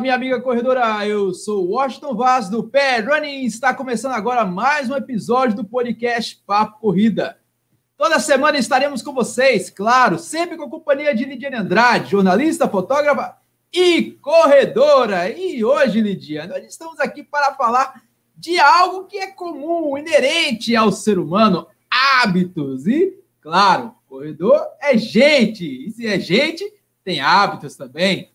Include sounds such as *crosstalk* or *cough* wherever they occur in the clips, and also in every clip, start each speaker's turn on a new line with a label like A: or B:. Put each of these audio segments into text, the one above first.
A: minha amiga corredora. Eu sou Washington Vaz do Pé Running. Está começando agora mais um episódio do podcast Papo Corrida. Toda semana estaremos com vocês, claro, sempre com a companhia de Lidiane Andrade, jornalista, fotógrafa e corredora. E hoje, Lidiane, nós estamos aqui para falar de algo que é comum, inerente ao ser humano, hábitos. E, claro, corredor é gente. E se é gente, tem hábitos também.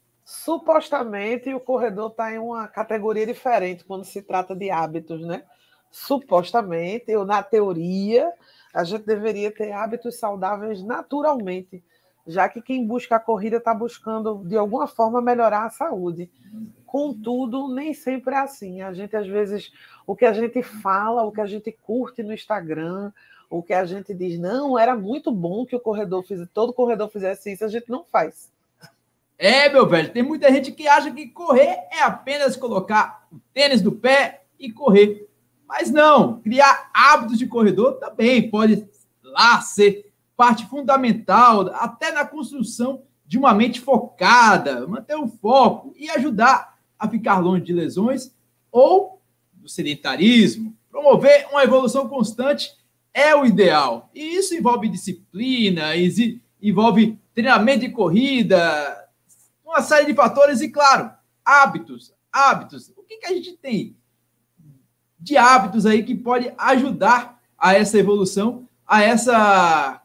B: Supostamente o corredor está em uma categoria diferente quando se trata de hábitos, né? Supostamente, ou na teoria, a gente deveria ter hábitos saudáveis naturalmente, já que quem busca a corrida está buscando, de alguma forma, melhorar a saúde. Contudo, nem sempre é assim. A gente, às vezes, o que a gente fala, o que a gente curte no Instagram, o que a gente diz, não, era muito bom que o corredor fizesse, todo corredor fizesse isso, a gente não faz.
A: É, meu velho, tem muita gente que acha que correr é apenas colocar o tênis do pé e correr. Mas não, criar hábitos de corredor também pode lá ser parte fundamental, até na construção de uma mente focada, manter o foco e ajudar a ficar longe de lesões ou do sedentarismo. Promover uma evolução constante é o ideal. E isso envolve disciplina, envolve treinamento de corrida, uma série de fatores e, claro, hábitos. Hábitos. O que, que a gente tem de hábitos aí que pode ajudar a essa evolução, a essa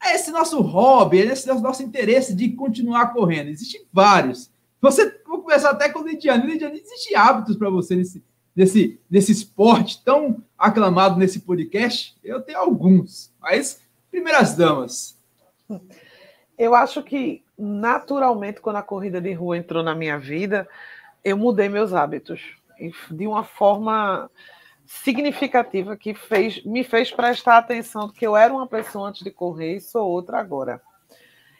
A: a esse nosso hobby, a esse nosso interesse de continuar correndo? Existem vários. Você vou começar até com o Lidiane. Lidiane, existem hábitos para você nesse, nesse, nesse esporte tão aclamado nesse podcast? Eu tenho alguns, mas primeiras damas.
B: Eu acho que naturalmente, quando a corrida de rua entrou na minha vida, eu mudei meus hábitos de uma forma significativa que fez, me fez prestar atenção que eu era uma pessoa antes de correr e sou outra agora.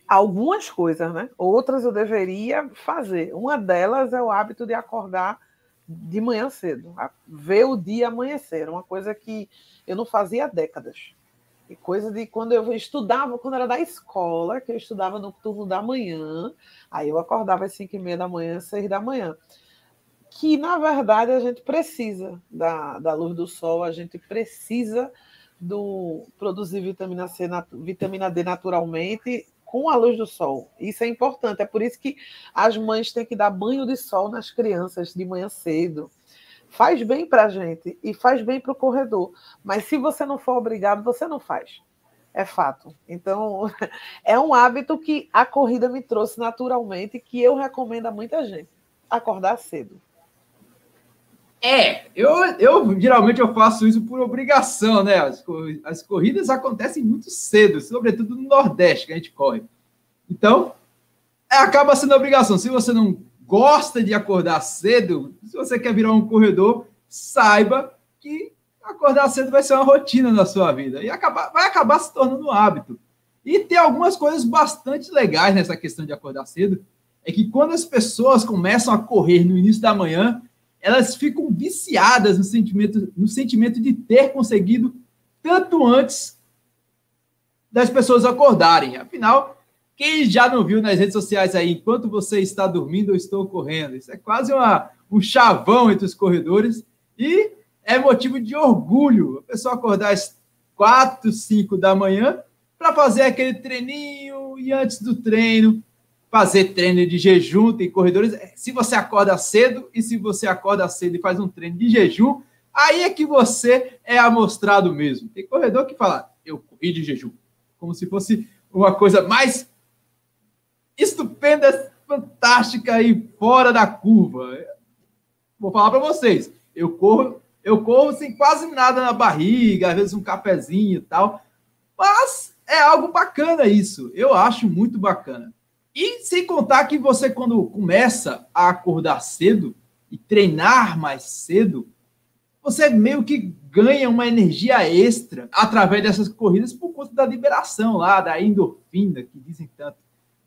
B: Algumas coisas, né? Outras eu deveria fazer. Uma delas é o hábito de acordar de manhã cedo, ver o dia amanhecer, uma coisa que eu não fazia há décadas. Coisa de quando eu estudava, quando era da escola, que eu estudava no turno da manhã, aí eu acordava às 5 e meia da manhã, 6 da manhã. Que, na verdade, a gente precisa da, da luz do sol, a gente precisa do produzir vitamina C, vitamina D naturalmente com a luz do sol. Isso é importante. É por isso que as mães têm que dar banho de sol nas crianças de manhã cedo faz bem para a gente e faz bem para o corredor. Mas se você não for obrigado, você não faz. É fato. Então, *laughs* é um hábito que a corrida me trouxe naturalmente, que eu recomendo a muita gente. Acordar cedo.
A: É, eu, eu geralmente eu faço isso por obrigação, né? As, as corridas acontecem muito cedo, sobretudo no Nordeste que a gente corre. Então, é, acaba sendo obrigação. Se você não gosta de acordar cedo, se você quer virar um corredor, saiba que acordar cedo vai ser uma rotina na sua vida e acabar, vai acabar se tornando um hábito. E tem algumas coisas bastante legais nessa questão de acordar cedo, é que quando as pessoas começam a correr no início da manhã, elas ficam viciadas no sentimento, no sentimento de ter conseguido tanto antes das pessoas acordarem. Afinal, quem já não viu nas redes sociais aí, enquanto você está dormindo, eu estou correndo. Isso é quase uma, um chavão entre os corredores e é motivo de orgulho a pessoa acordar às 4, 5 da manhã para fazer aquele treininho e antes do treino fazer treino de jejum. Tem corredores. Se você acorda cedo e se você acorda cedo e faz um treino de jejum, aí é que você é amostrado mesmo. Tem corredor que fala, eu corri de jejum, como se fosse uma coisa mais estupenda, fantástica e fora da curva. Vou falar para vocês, eu corro, eu corro sem quase nada na barriga, às vezes um cafezinho e tal, mas é algo bacana isso. Eu acho muito bacana. E sem contar que você quando começa a acordar cedo e treinar mais cedo, você meio que ganha uma energia extra através dessas corridas por conta da liberação lá, da endorfina, que dizem tanto.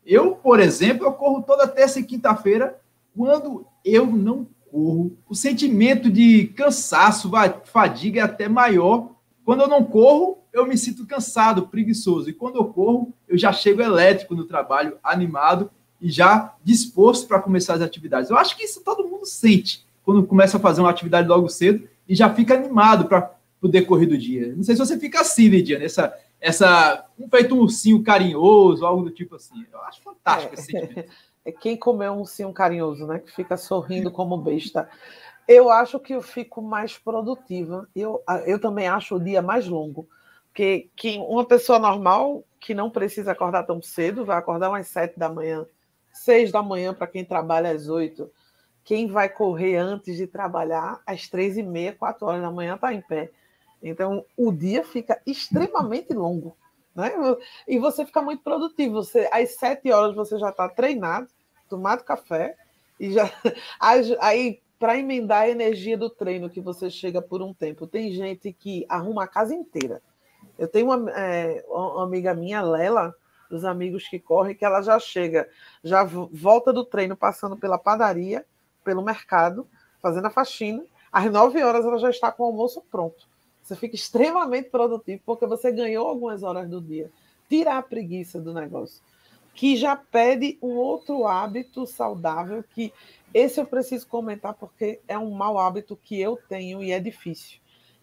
A: Eu, por exemplo, eu corro toda terça e quinta-feira. Quando eu não corro, o sentimento de cansaço, fadiga é até maior. Quando eu não corro, eu me sinto cansado, preguiçoso. E quando eu corro, eu já chego elétrico no trabalho, animado e já disposto para começar as atividades. Eu acho que isso todo mundo sente quando começa a fazer uma atividade logo cedo e já fica animado para o decorrer do dia. Não sei se você fica assim, Lidia, nessa essa um feito um ursinho carinhoso, algo do tipo assim. Eu acho fantástico é, esse sentimento. *laughs*
B: É quem comeu um ursinho carinhoso, né? Que fica sorrindo como besta. Eu acho que eu fico mais produtiva. Eu, eu também acho o dia mais longo. Porque que uma pessoa normal que não precisa acordar tão cedo vai acordar umas sete da manhã, seis da manhã para quem trabalha às oito. Quem vai correr antes de trabalhar às três e meia, quatro horas da manhã está em pé. Então, o dia fica extremamente longo. Né? E você fica muito produtivo. Você, às sete horas você já está treinado, tomado café, e já. *laughs* Aí, para emendar a energia do treino que você chega por um tempo, tem gente que arruma a casa inteira. Eu tenho uma, é, uma amiga minha, Lela, dos amigos que correm, que ela já chega, já volta do treino passando pela padaria, pelo mercado, fazendo a faxina. Às nove horas ela já está com o almoço pronto. Você fica extremamente produtivo porque você ganhou algumas horas do dia. Tira a preguiça do negócio. Que já pede um outro hábito saudável, que esse eu preciso comentar porque é um mau hábito que eu tenho e é difícil,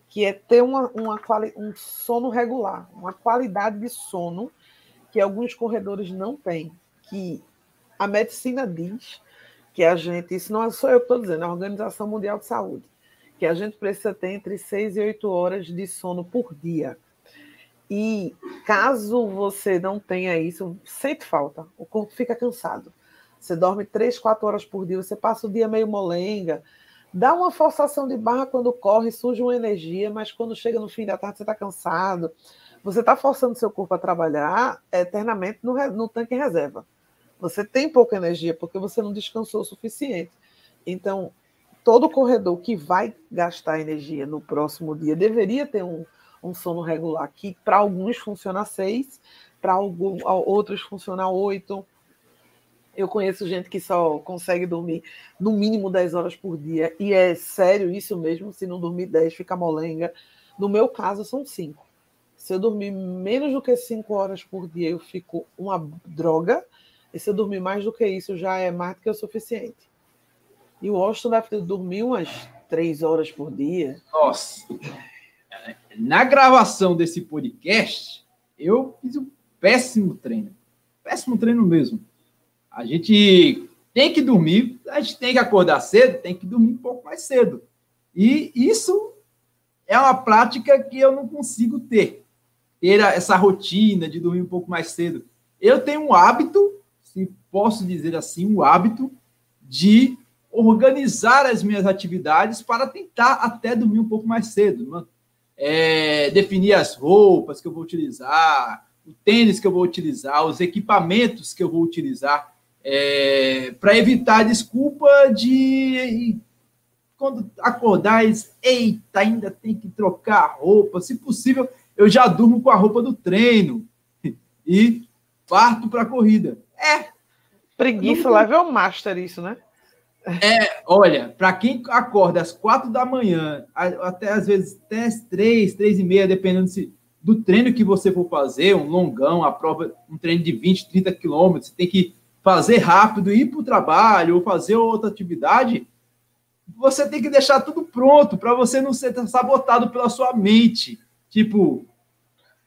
B: que é ter uma, uma um sono regular, uma qualidade de sono que alguns corredores não têm, que a medicina diz que a gente, isso não sou eu que estou dizendo, é a Organização Mundial de Saúde, que a gente precisa ter entre 6 e 8 horas de sono por dia. E caso você não tenha isso, sente falta, o corpo fica cansado. Você dorme 3, 4 horas por dia, você passa o dia meio molenga, dá uma forçação de barra quando corre, surge uma energia, mas quando chega no fim da tarde você está cansado. Você está forçando seu corpo a trabalhar eternamente no, no tanque reserva. Você tem pouca energia porque você não descansou o suficiente. Então, todo corredor que vai gastar energia no próximo dia deveria ter um, um sono regular, que para alguns funciona seis, para outros funciona oito. Eu conheço gente que só consegue dormir no mínimo 10 horas por dia, e é sério isso mesmo, se não dormir 10 fica molenga. No meu caso, são cinco. Se eu dormir menos do que 5 horas por dia, eu fico uma droga, e se eu dormir mais do que isso, já é mais do que o suficiente. E o Washington deve dormir umas três horas por dia.
A: Nossa! Na gravação desse podcast, eu fiz um péssimo treino. Péssimo treino mesmo. A gente tem que dormir, a gente tem que acordar cedo, tem que dormir um pouco mais cedo. E isso é uma prática que eu não consigo ter. Ter essa rotina de dormir um pouco mais cedo. Eu tenho um hábito, se posso dizer assim, um hábito de organizar as minhas atividades para tentar até dormir um pouco mais cedo. Né? É, definir as roupas que eu vou utilizar, o tênis que eu vou utilizar, os equipamentos que eu vou utilizar, é, para evitar a desculpa de quando acordar, eita, ainda tem que trocar a roupa. Se possível, eu já durmo com a roupa do treino *laughs* e parto para a corrida. É.
B: Preguiça, não... level master isso, né?
A: É, olha, para quem acorda às quatro da manhã, até às vezes até às três, três e meia, dependendo se, do treino que você for fazer, um longão, a prova, um treino de 20, 30 quilômetros, você tem que fazer rápido, ir para o trabalho ou fazer outra atividade, você tem que deixar tudo pronto para você não ser sabotado pela sua mente. Tipo,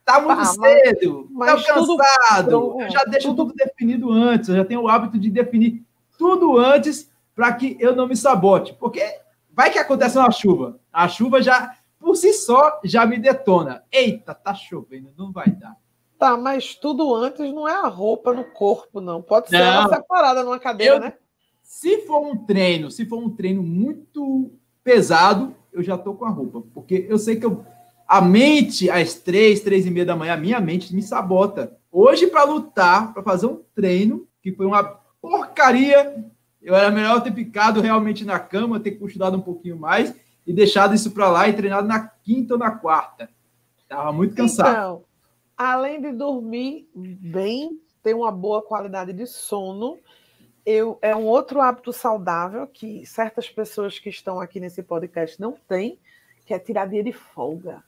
A: tá muito ah, cedo, mas, tá cansado, tudo, eu já deixo tudo... tudo definido antes, eu já tenho o hábito de definir tudo antes para que eu não me sabote. Porque vai que acontece uma chuva. A chuva já, por si só, já me detona. Eita, tá chovendo, não vai dar.
B: Tá, mas tudo antes não é a roupa no corpo, não. Pode ser não. ela separada numa cadeira, eu, né?
A: Se for um treino, se for um treino muito pesado, eu já tô com a roupa. Porque eu sei que eu, a mente, às três, três e meia da manhã, a minha mente me sabota. Hoje, para lutar, para fazer um treino, que foi uma porcaria, eu era melhor ter ficado realmente na cama, ter estudado um pouquinho mais e deixado isso para lá e treinado na quinta ou na quarta. Estava muito cansado. Então,
B: além de dormir bem, ter uma boa qualidade de sono, eu, é um outro hábito saudável que certas pessoas que estão aqui nesse podcast não têm, que é tirar dia de folga.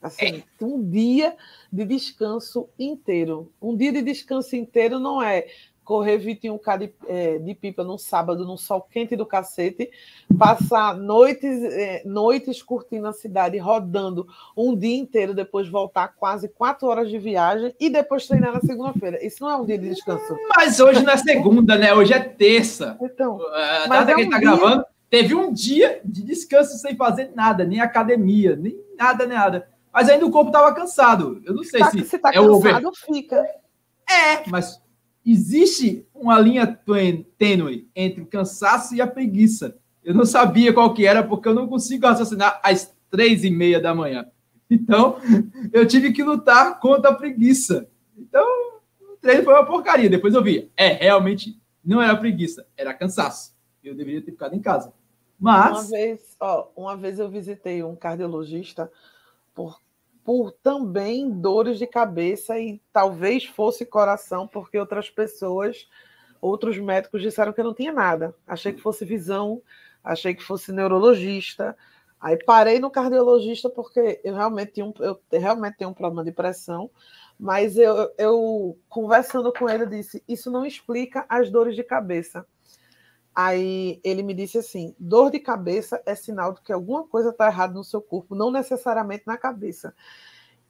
B: Assim, é. um dia de descanso inteiro. Um dia de descanso inteiro não é correr 21K de, é, de pipa num sábado, num sol quente do cacete, passar noites, é, noites curtindo a cidade, rodando um dia inteiro, depois voltar quase quatro horas de viagem e depois treinar na segunda-feira. Isso não é um dia de descanso.
A: Mas hoje não é segunda, né? Hoje é terça. Então, a data é que a gente tá dia... gravando, teve um dia de descanso sem fazer nada, nem academia, nem nada, nem nada. Mas ainda o corpo estava cansado. Eu não sei tá, se,
B: se tá é cansado, over... fica.
A: É, mas existe uma linha tênue entre o cansaço e a preguiça. Eu não sabia qual que era, porque eu não consigo raciocinar às três e meia da manhã. Então, eu tive que lutar contra a preguiça. Então, o treino foi uma porcaria. Depois eu vi, é, realmente não era preguiça, era cansaço. Eu deveria ter ficado em casa. Mas...
B: Uma vez, ó, uma vez eu visitei um cardiologista por também dores de cabeça e talvez fosse coração, porque outras pessoas, outros médicos disseram que eu não tinha nada. Achei que fosse visão, achei que fosse neurologista. Aí parei no cardiologista porque eu realmente um, eu realmente tenho um problema de pressão, mas eu, eu conversando com ele disse: Isso não explica as dores de cabeça. Aí ele me disse assim: dor de cabeça é sinal de que alguma coisa está errada no seu corpo, não necessariamente na cabeça.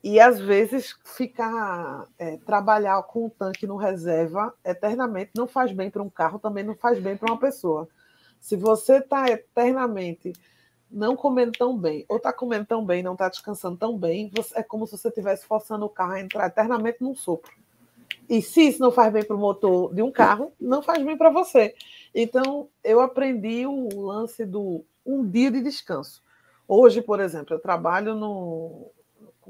B: E às vezes ficar é, trabalhar com um tanque no reserva eternamente não faz bem para um carro, também não faz bem para uma pessoa. Se você está eternamente não comendo tão bem, ou está comendo tão bem, não está descansando tão bem, é como se você estivesse forçando o carro a entrar eternamente num sopro. E se isso não faz bem para o motor de um carro, não faz bem para você. Então, eu aprendi o lance do um dia de descanso. Hoje, por exemplo, eu trabalho no,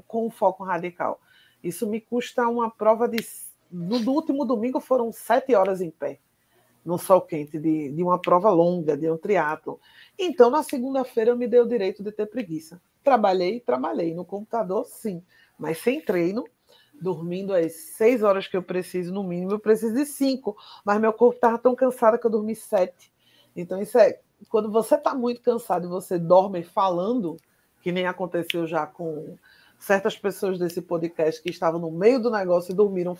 B: com um foco radical. Isso me custa uma prova de. No, no último domingo foram sete horas em pé, no sol quente, de, de uma prova longa, de um triatlo. Então, na segunda-feira, eu me dei o direito de ter preguiça. Trabalhei, trabalhei. No computador, sim, mas sem treino, dormindo as seis horas que eu preciso, no mínimo, eu preciso de cinco, mas meu corpo estava tão cansado que eu dormi sete. Então, isso é. Quando você está muito cansado e você dorme falando, que nem aconteceu já com certas pessoas desse podcast que estavam no meio do negócio e dormiram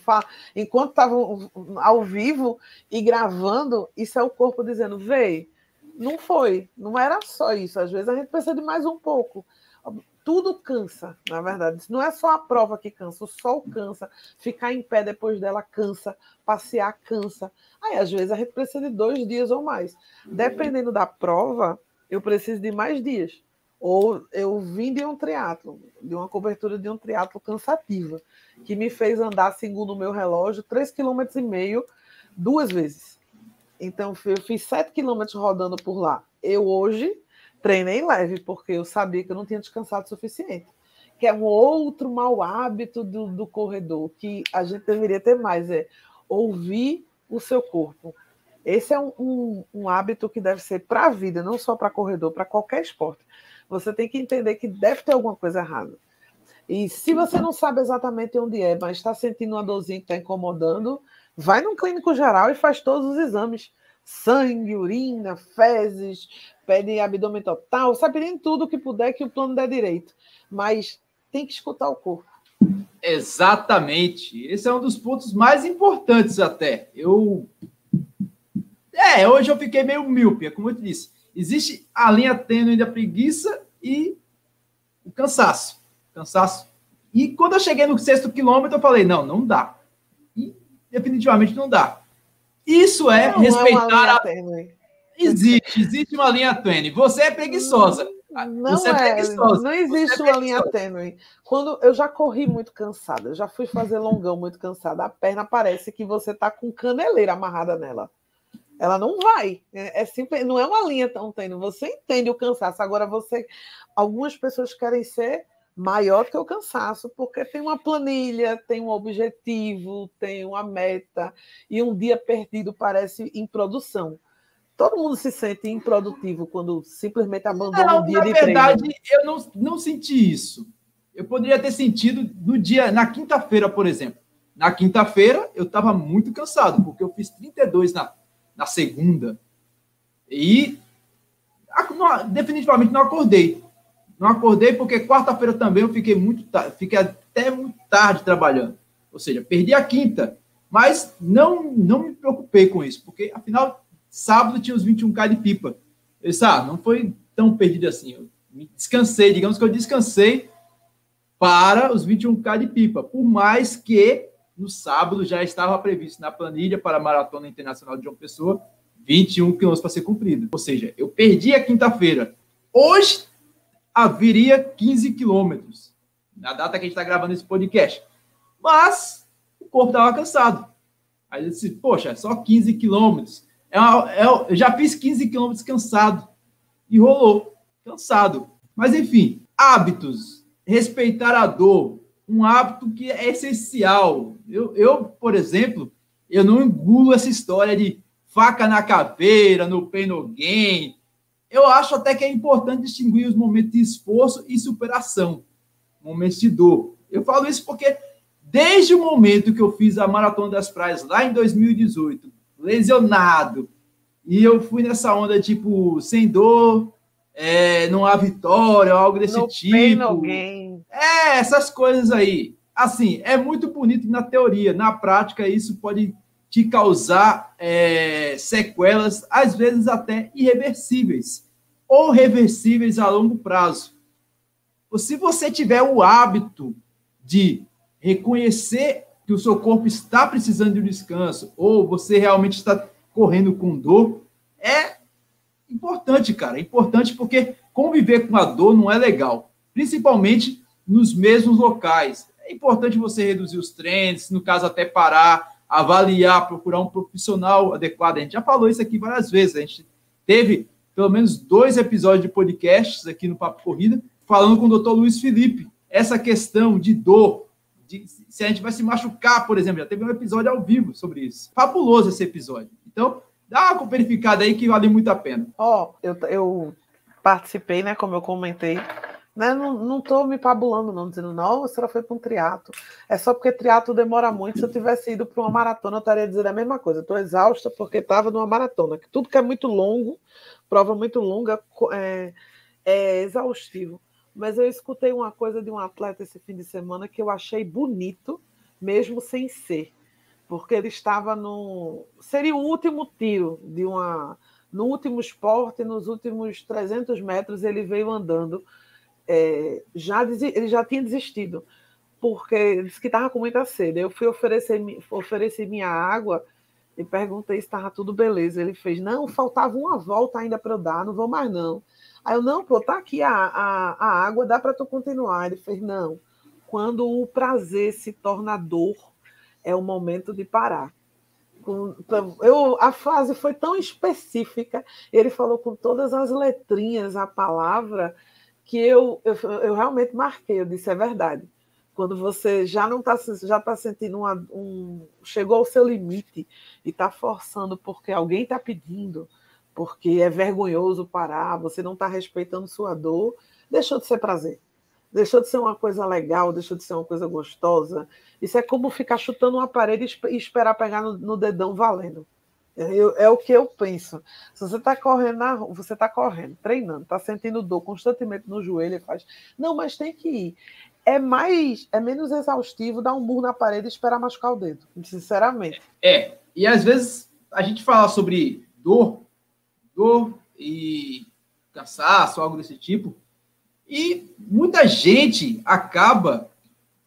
B: enquanto estavam ao vivo e gravando, isso é o corpo dizendo: vê, não foi, não era só isso. Às vezes a gente precisa de mais um pouco tudo cansa, na verdade. Não é só a prova que cansa, o sol cansa, ficar em pé depois dela cansa, passear cansa. Aí, às vezes, a gente precisa de dois dias ou mais. Dependendo da prova, eu preciso de mais dias. Ou eu vim de um triatlo, de uma cobertura de um triatlo cansativa, que me fez andar, segundo o meu relógio, 3,5 km duas vezes. Então, eu fiz 7 km rodando por lá. Eu hoje treinei leve, porque eu sabia que eu não tinha descansado o suficiente. Que é um outro mau hábito do, do corredor, que a gente deveria ter mais, é ouvir o seu corpo. Esse é um, um, um hábito que deve ser para a vida, não só para corredor, para qualquer esporte. Você tem que entender que deve ter alguma coisa errada. E se você não sabe exatamente onde é, mas está sentindo uma dorzinha que está incomodando, vai num clínico geral e faz todos os exames sangue, urina, fezes, pede abdômen total, sai pedindo tudo que puder que o plano dá direito. Mas tem que escutar o corpo.
A: Exatamente. Esse é um dos pontos mais importantes até. Eu. É, hoje eu fiquei meio míope, como eu te disse. Existe a linha tênue da preguiça e o cansaço. Cansaço. E quando eu cheguei no sexto quilômetro, eu falei: não, não dá. E definitivamente não dá. Isso é não, respeitar não é a. Existe, existe uma linha tênue. Você é preguiçosa.
B: Não Você é, é preguiçosa. Não existe é uma linha tênue. Quando eu já corri muito cansada, já fui fazer longão muito cansada, a perna parece que você tá com caneleira amarrada nela. Ela não vai. É, é simples, não é uma linha tão tênue. Você entende o cansaço. Agora você, algumas pessoas querem ser maior que o cansaço, porque tem uma planilha, tem um objetivo, tem uma meta, e um dia perdido parece improdução. Todo mundo se sente improdutivo quando simplesmente abandona não, um dia de treino. Na verdade,
A: eu não, não senti isso. Eu poderia ter sentido no dia, na quinta-feira, por exemplo. Na quinta-feira, eu estava muito cansado, porque eu fiz 32 na, na segunda. E não, definitivamente não acordei. Não acordei porque quarta-feira também eu fiquei muito fiquei até muito tarde trabalhando. Ou seja, perdi a quinta. Mas não, não me preocupei com isso, porque afinal, sábado tinha os 21K de pipa. Eu disse, ah, não foi tão perdido assim. Eu descansei, digamos que eu descansei para os 21K de pipa, por mais que no sábado já estava previsto na planilha para a Maratona Internacional de João Pessoa 21 quilômetros para ser cumprido. Ou seja, eu perdi a quinta-feira. Hoje haveria 15 quilômetros, na data que a gente está gravando esse podcast. Mas o corpo estava cansado. Aí eu disse, poxa, só 15 quilômetros. É, é, eu já fiz 15 quilômetros cansado. E rolou, cansado. Mas enfim, hábitos. Respeitar a dor. Um hábito que é essencial. Eu, eu, por exemplo, eu não engulo essa história de faca na caveira, no pain no gain. Eu acho até que é importante distinguir os momentos de esforço e superação, momentos de dor. Eu falo isso porque desde o momento que eu fiz a Maratona das Praias lá em 2018, lesionado, e eu fui nessa onda tipo sem dor, é, não há vitória, algo desse no tipo. Pain. É, essas coisas aí. Assim, é muito bonito na teoria, na prática isso pode te causar é, sequelas, às vezes até irreversíveis, ou reversíveis a longo prazo. Se você tiver o hábito de reconhecer que o seu corpo está precisando de um descanso, ou você realmente está correndo com dor, é importante, cara. É importante porque conviver com a dor não é legal, principalmente nos mesmos locais. É importante você reduzir os treinos, no caso, até parar avaliar, procurar um profissional adequado. A gente já falou isso aqui várias vezes. A gente teve pelo menos dois episódios de podcasts aqui no Papo Corrida, falando com o doutor Luiz Felipe. Essa questão de dor, de, se a gente vai se machucar, por exemplo, já teve um episódio ao vivo sobre isso. Fabuloso esse episódio. Então, dá uma verificada aí que vale muito a pena.
B: Ó, oh, eu, eu participei, né, como eu comentei, né? Não estou me pabulando, não, dizendo, nossa, ela foi para um triato. É só porque triato demora muito. Se eu tivesse ido para uma maratona, eu estaria dizendo a mesma coisa. Estou exausta porque estava numa maratona. Que tudo que é muito longo, prova muito longa, é, é exaustivo. Mas eu escutei uma coisa de um atleta esse fim de semana que eu achei bonito, mesmo sem ser. Porque ele estava no. Seria o último tiro de uma. No último esporte, nos últimos 300 metros, ele veio andando é, já ele já tinha desistido, porque disse que estava com muita sede. Eu fui oferecer, oferecer minha água e perguntei se estava tudo beleza. Ele fez, não, faltava uma volta ainda para eu dar, não vou mais não. Aí eu, não, pô, tá aqui a, a, a água, dá para tu continuar. Ele fez, não, quando o prazer se torna dor, é o momento de parar. Eu, a frase foi tão específica, ele falou com todas as letrinhas a palavra, que eu, eu, eu realmente marquei, eu disse, é verdade. Quando você já não está já tá sentindo uma, um. chegou ao seu limite e está forçando porque alguém está pedindo, porque é vergonhoso parar, você não está respeitando sua dor, deixou de ser prazer. Deixou de ser uma coisa legal, deixou de ser uma coisa gostosa. Isso é como ficar chutando uma parede e esperar pegar no, no dedão valendo. Eu, é o que eu penso. Se você está correndo na rua, você está correndo, treinando, está sentindo dor constantemente no joelho e faz. Não, mas tem que ir. É mais, é menos exaustivo dar um murro na parede e esperar machucar o dedo, sinceramente.
A: É, e às vezes a gente fala sobre dor, dor e cansaço, algo desse tipo, e muita gente acaba,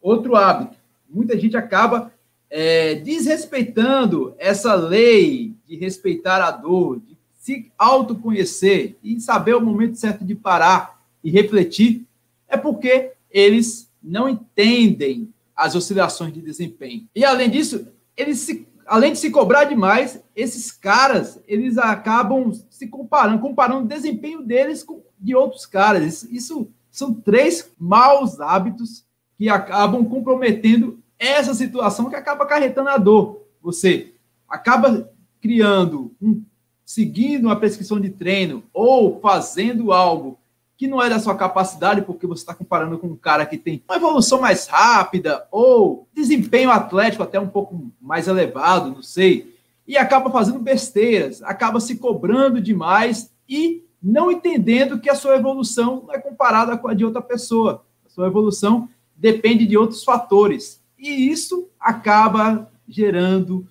A: outro hábito, muita gente acaba é, desrespeitando essa lei de respeitar a dor, de se autoconhecer e saber o momento certo de parar e refletir, é porque eles não entendem as oscilações de desempenho. E além disso, eles se, além de se cobrar demais, esses caras, eles acabam se comparando, comparando o desempenho deles com de outros caras. Isso, isso são três maus hábitos que acabam comprometendo essa situação que acaba acarretando a dor. Você acaba criando, um, seguindo uma prescrição de treino ou fazendo algo que não é da sua capacidade, porque você está comparando com um cara que tem uma evolução mais rápida ou desempenho atlético até um pouco mais elevado, não sei, e acaba fazendo besteiras, acaba se cobrando demais e não entendendo que a sua evolução não é comparada com a de outra pessoa. A sua evolução depende de outros fatores. E isso acaba gerando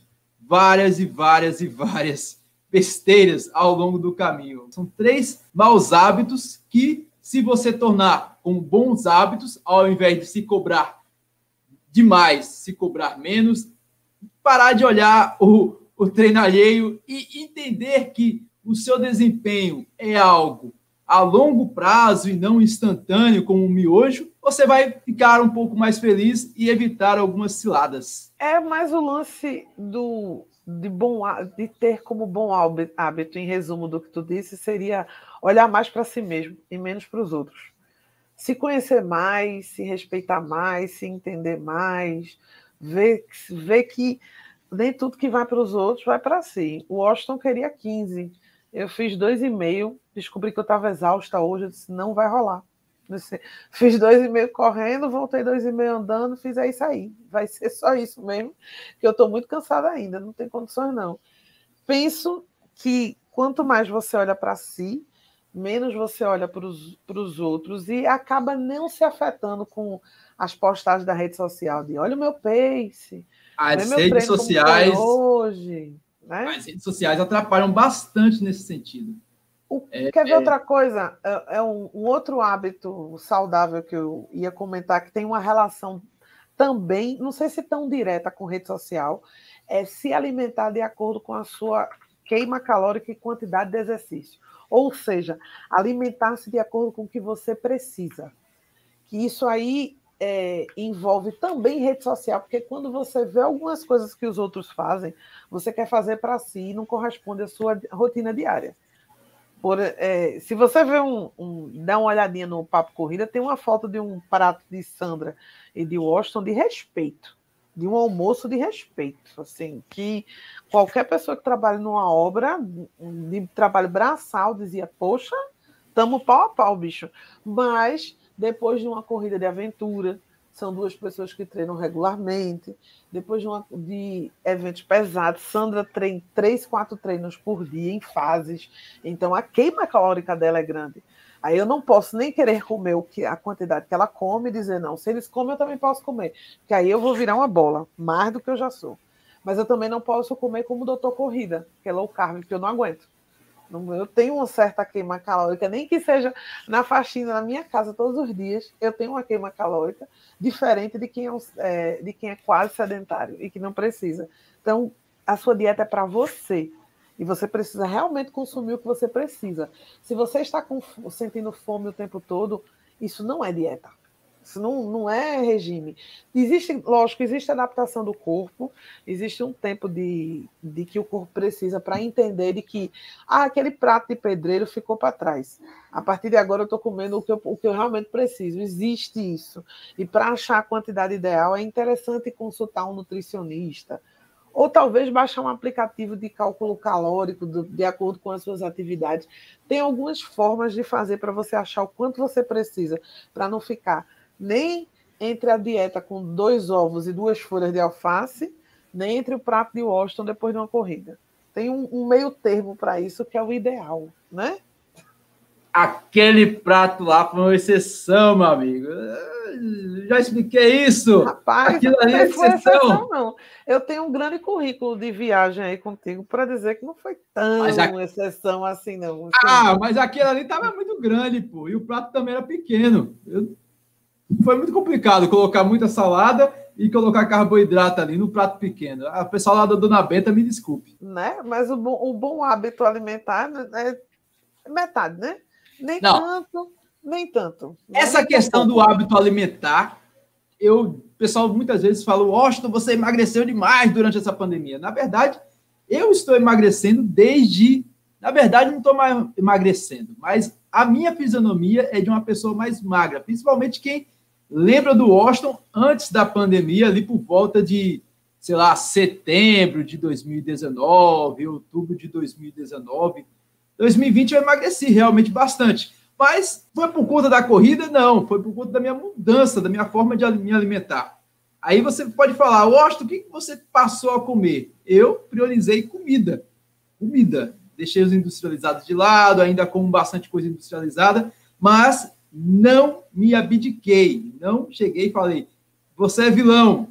A: várias e várias e várias besteiras ao longo do caminho. São três maus hábitos que, se você tornar com bons hábitos, ao invés de se cobrar demais, se cobrar menos, parar de olhar o, o treino alheio e entender que o seu desempenho é algo a longo prazo e não instantâneo como um miojo, você vai ficar um pouco mais feliz e evitar algumas ciladas.
B: É mais o lance do de bom de ter como bom hábito, em resumo do que tu disse, seria olhar mais para si mesmo e menos para os outros. Se conhecer mais, se respeitar mais, se entender mais, ver, ver que nem tudo que vai para os outros vai para si. O Washington queria 15. Eu fiz dois e meio, descobri que eu estava exausta hoje, eu disse, não vai rolar. Fiz dois e meio correndo, voltei dois e meio andando, fiz é isso aí. Vai ser só isso mesmo, que eu estou muito cansada ainda, não tem condições não. Penso que quanto mais você olha para si, menos você olha para os outros e acaba não se afetando com as postagens da rede social de olha o meu pace,
A: as redes sociais
B: hoje, né?
A: As redes sociais atrapalham bastante nesse sentido.
B: O, é, quer ver é... outra coisa? É, é um, um, outro hábito saudável que eu ia comentar que tem uma relação também, não sei se tão direta com rede social, é se alimentar de acordo com a sua queima calórica e quantidade de exercício. Ou seja, alimentar-se de acordo com o que você precisa. Que isso aí é, envolve também rede social, porque quando você vê algumas coisas que os outros fazem, você quer fazer para si e não corresponde à sua rotina diária. Por, é, se você vê um, um, dá uma olhadinha no Papo Corrida, tem uma foto de um prato de Sandra e de Washington de respeito, de um almoço de respeito, assim, que qualquer pessoa que trabalha numa obra de trabalho braçal dizia, poxa, tamo pau a pau, bicho. Mas depois de uma corrida de aventura, são duas pessoas que treinam regularmente. Depois de, uma, de eventos pesados, Sandra treina três, quatro treinos por dia em fases. Então a queima calórica dela é grande. Aí eu não posso nem querer comer o que a quantidade que ela come e dizer não. Se eles comem, eu também posso comer. Porque aí eu vou virar uma bola, mais do que eu já sou. Mas eu também não posso comer como o doutor Corrida, que é low carb, que eu não aguento. Eu tenho uma certa queima calórica, nem que seja na faxina na minha casa todos os dias, eu tenho uma queima calórica diferente de quem é, é de quem é quase sedentário e que não precisa. Então, a sua dieta é para você. E você precisa realmente consumir o que você precisa. Se você está com, sentindo fome o tempo todo, isso não é dieta. Isso não, não é regime. Existe, lógico, existe adaptação do corpo, existe um tempo de, de que o corpo precisa para entender de que ah, aquele prato de pedreiro ficou para trás. A partir de agora eu estou comendo o que, eu, o que eu realmente preciso. Existe isso. E para achar a quantidade ideal é interessante consultar um nutricionista. Ou talvez baixar um aplicativo de cálculo calórico de, de acordo com as suas atividades. Tem algumas formas de fazer para você achar o quanto você precisa, para não ficar nem entre a dieta com dois ovos e duas folhas de alface, nem entre o prato de Washington depois de uma corrida. Tem um, um meio termo para isso que é o ideal, né?
A: Aquele prato lá foi uma exceção, meu amigo. Já expliquei isso.
B: Rapaz, Aquilo ali é exceção. exceção. não. Eu tenho um grande currículo de viagem aí contigo para dizer que não foi tão a... exceção assim, não. Assim,
A: ah, mas aquele ali estava muito grande, pô. E o prato também era pequeno. Eu foi muito complicado colocar muita salada e colocar carboidrato ali no prato pequeno. A pessoal lá da Dona Benta, me desculpe.
B: Né? Mas o bom, o bom hábito alimentar é metade, né? Nem Não. tanto, nem tanto.
A: Essa nem questão do hábito alimentar, eu, o pessoal muitas vezes fala, Washington, você emagreceu demais durante essa pandemia. Na verdade, eu estou emagrecendo desde. Na verdade, não estou mais emagrecendo, mas a minha fisionomia é de uma pessoa mais magra, principalmente quem lembra do Washington antes da pandemia, ali por volta de, sei lá, setembro de 2019, outubro de 2019. 2020 eu emagreci realmente bastante. Mas foi por conta da corrida? Não, foi por conta da minha mudança, da minha forma de me alimentar. Aí você pode falar, Washington, o que você passou a comer? Eu priorizei comida. Comida. Deixei os industrializados de lado, ainda como bastante coisa industrializada, mas não me abdiquei, não cheguei e falei, você é vilão.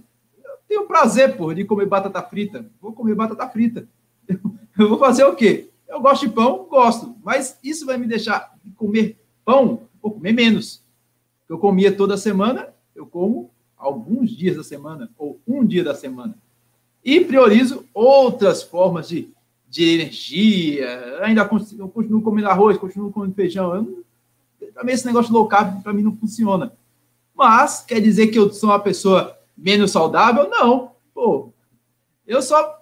A: tenho prazer, porra, de comer batata frita. Vou comer batata frita. *laughs* Eu vou fazer o quê? Eu gosto de pão, gosto, mas isso vai me deixar comer pão ou comer menos. Eu comia toda semana, eu como alguns dias da semana ou um dia da semana. E priorizo outras formas de, de energia. Ainda continuo, continuo comendo arroz, continuo comendo feijão. Eu também esse negócio low carb para mim não funciona. Mas quer dizer que eu sou uma pessoa menos saudável? Não. Pô, eu só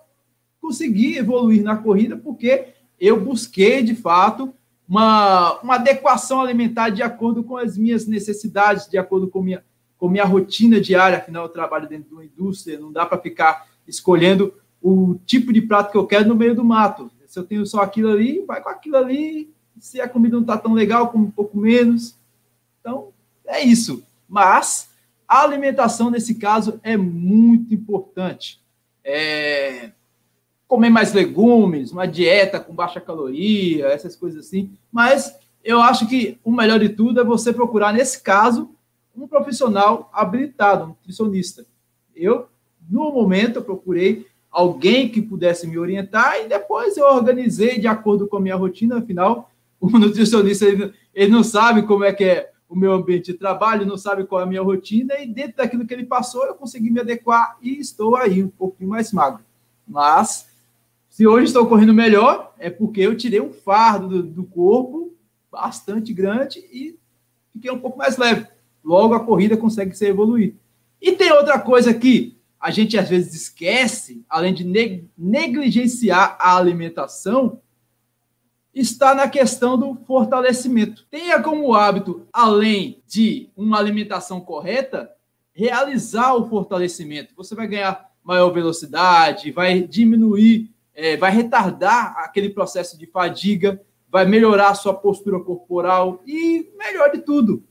A: consegui evoluir na corrida porque eu busquei, de fato, uma, uma adequação alimentar de acordo com as minhas necessidades, de acordo com minha, com minha rotina diária. Afinal, eu trabalho dentro de uma indústria, não dá para ficar escolhendo o tipo de prato que eu quero no meio do mato. Se eu tenho só aquilo ali, vai com aquilo ali. Se a comida não está tão legal, come um pouco menos. Então, é isso. Mas a alimentação, nesse caso, é muito importante. É, comer mais legumes, uma dieta com baixa caloria, essas coisas assim. Mas eu acho que o melhor de tudo é você procurar, nesse caso, um profissional habilitado, um nutricionista. Eu, no momento, procurei alguém que pudesse me orientar e depois eu organizei de acordo com a minha rotina. Afinal, o nutricionista ele, ele não sabe como é que é o meu ambiente de trabalho, não sabe qual é a minha rotina e dentro daquilo que ele passou eu consegui me adequar e estou aí um pouquinho mais magro. Mas se hoje estou correndo melhor, é porque eu tirei um fardo do, do corpo bastante grande e fiquei um pouco mais leve. Logo, a corrida consegue se evoluir. E tem outra coisa que a gente às vezes esquece, além de negligenciar a alimentação, está na questão do fortalecimento. Tenha como hábito, além de uma alimentação correta, realizar o fortalecimento. Você vai ganhar maior velocidade, vai diminuir é, vai retardar aquele processo de fadiga, vai melhorar a sua postura corporal e, melhor de tudo,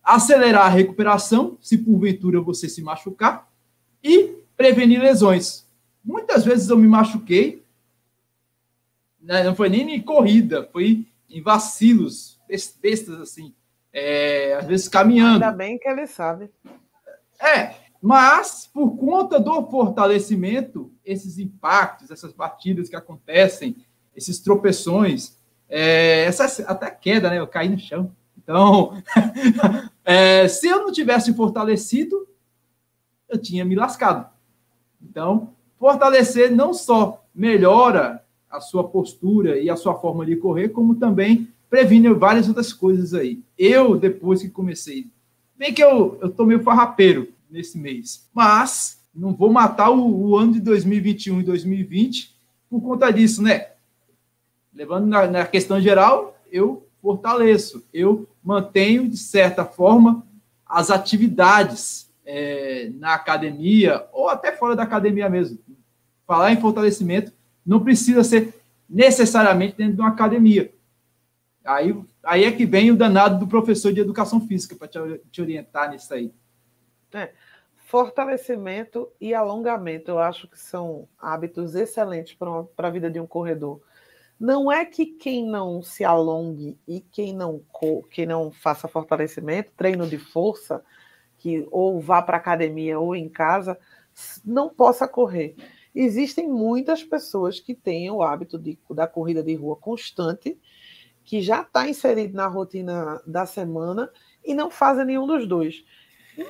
A: acelerar a recuperação, se porventura você se machucar, e prevenir lesões. Muitas vezes eu me machuquei, não foi nem em corrida, foi em vacilos, bestas assim, é, às vezes caminhando.
B: Ainda bem que ele sabe.
A: É, mas, por conta do fortalecimento, esses impactos, essas batidas que acontecem, esses tropeções, é, essa, até queda, né? Eu caí no chão. Então, *laughs* é, se eu não tivesse fortalecido, eu tinha me lascado. Então, fortalecer não só melhora a sua postura e a sua forma de correr, como também previne várias outras coisas aí. Eu, depois que comecei, bem que eu, eu tô meio farrapeiro, nesse mês. Mas não vou matar o, o ano de 2021 e 2020 por conta disso, né? Levando na, na questão geral, eu fortaleço, eu mantenho, de certa forma, as atividades é, na academia ou até fora da academia mesmo. Falar em fortalecimento não precisa ser necessariamente dentro de uma academia. Aí, aí é que vem o danado do professor de educação física para te, te orientar nisso aí.
B: É. Fortalecimento e alongamento, eu acho que são hábitos excelentes para a vida de um corredor. Não é que quem não se alongue e quem não, quem não faça fortalecimento, treino de força, que ou vá para academia ou em casa, não possa correr. Existem muitas pessoas que têm o hábito de, da corrida de rua constante, que já está inserido na rotina da semana e não fazem nenhum dos dois.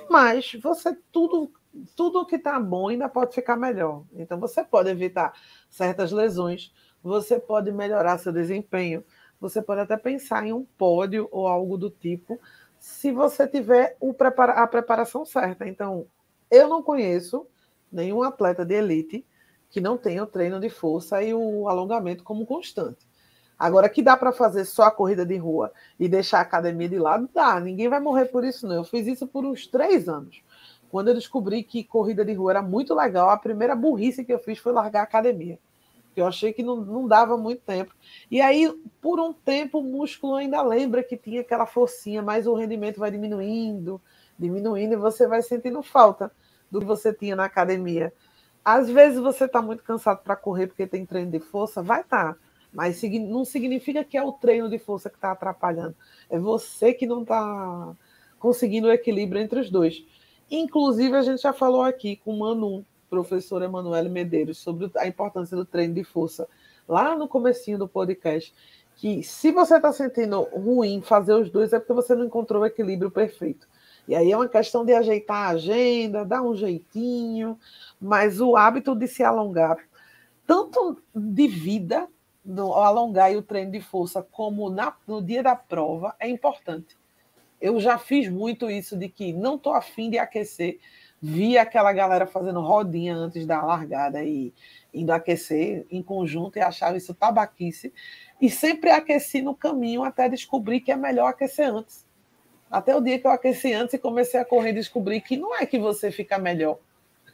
B: Mas você tudo tudo que está bom ainda pode ficar melhor. Então você pode evitar certas lesões, você pode melhorar seu desempenho, você pode até pensar em um pódio ou algo do tipo, se você tiver o prepara a preparação certa. Então, eu não conheço nenhum atleta de elite que não tenha o treino de força e o alongamento como constante. Agora, que dá para fazer só a corrida de rua e deixar a academia de lado, dá. Ninguém vai morrer por isso, não. Eu fiz isso por uns três anos. Quando eu descobri que corrida de rua era muito legal, a primeira burrice que eu fiz foi largar a academia. Eu achei que não, não dava muito tempo. E aí, por um tempo, o músculo ainda lembra que tinha aquela forcinha, mas o rendimento vai diminuindo, diminuindo, e você vai sentindo falta do que você tinha na academia. Às vezes você está muito cansado para correr porque tem treino de força, vai estar. Tá mas não significa que é o treino de força que está atrapalhando. É você que não está conseguindo o equilíbrio entre os dois. Inclusive, a gente já falou aqui com o Manu professor Emanuele Medeiros sobre a importância do treino de força lá no comecinho do podcast, que se você está sentindo ruim fazer os dois é porque você não encontrou o equilíbrio perfeito. E aí é uma questão de ajeitar a agenda, dar um jeitinho, mas o hábito de se alongar, tanto de vida, no alongar e o treino de força, como na, no dia da prova, é importante. Eu já fiz muito isso de que não estou afim de aquecer, vi aquela galera fazendo rodinha antes da largada e indo aquecer em conjunto e achava isso tabaquice. E sempre aqueci no caminho até descobrir que é melhor aquecer antes. Até o dia que eu aqueci antes e comecei a correr, descobri que não é que você fica melhor,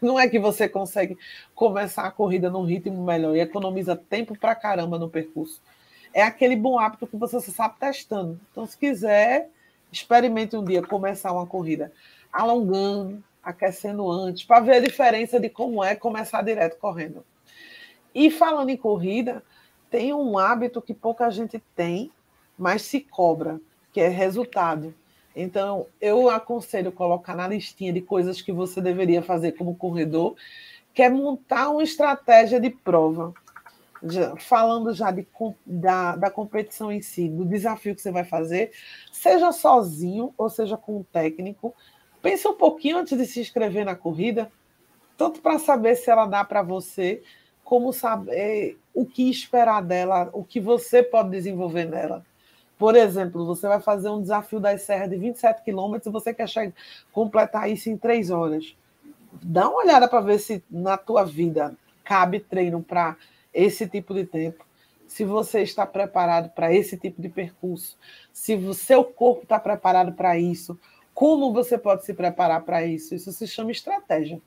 B: não é que você consegue começar a corrida num ritmo melhor e economiza tempo pra caramba no percurso. É aquele bom hábito que você sabe testando. Então, se quiser, experimente um dia começar uma corrida alongando, aquecendo antes, para ver a diferença de como é começar direto correndo. E falando em corrida, tem um hábito que pouca gente tem, mas se cobra, que é resultado. Então, eu aconselho colocar na listinha de coisas que você deveria fazer como corredor, que é montar uma estratégia de prova. Já, falando já de, da, da competição em si, do desafio que você vai fazer, seja sozinho ou seja com um técnico, pense um pouquinho antes de se inscrever na corrida, tanto para saber se ela dá para você, como saber o que esperar dela, o que você pode desenvolver nela. Por exemplo, você vai fazer um desafio das serras de 27 quilômetros e você quer chegar, completar isso em três horas. Dá uma olhada para ver se na tua vida cabe treino para esse tipo de tempo. Se você está preparado para esse tipo de percurso, se o seu corpo está preparado para isso, como você pode se preparar para isso? Isso se chama estratégia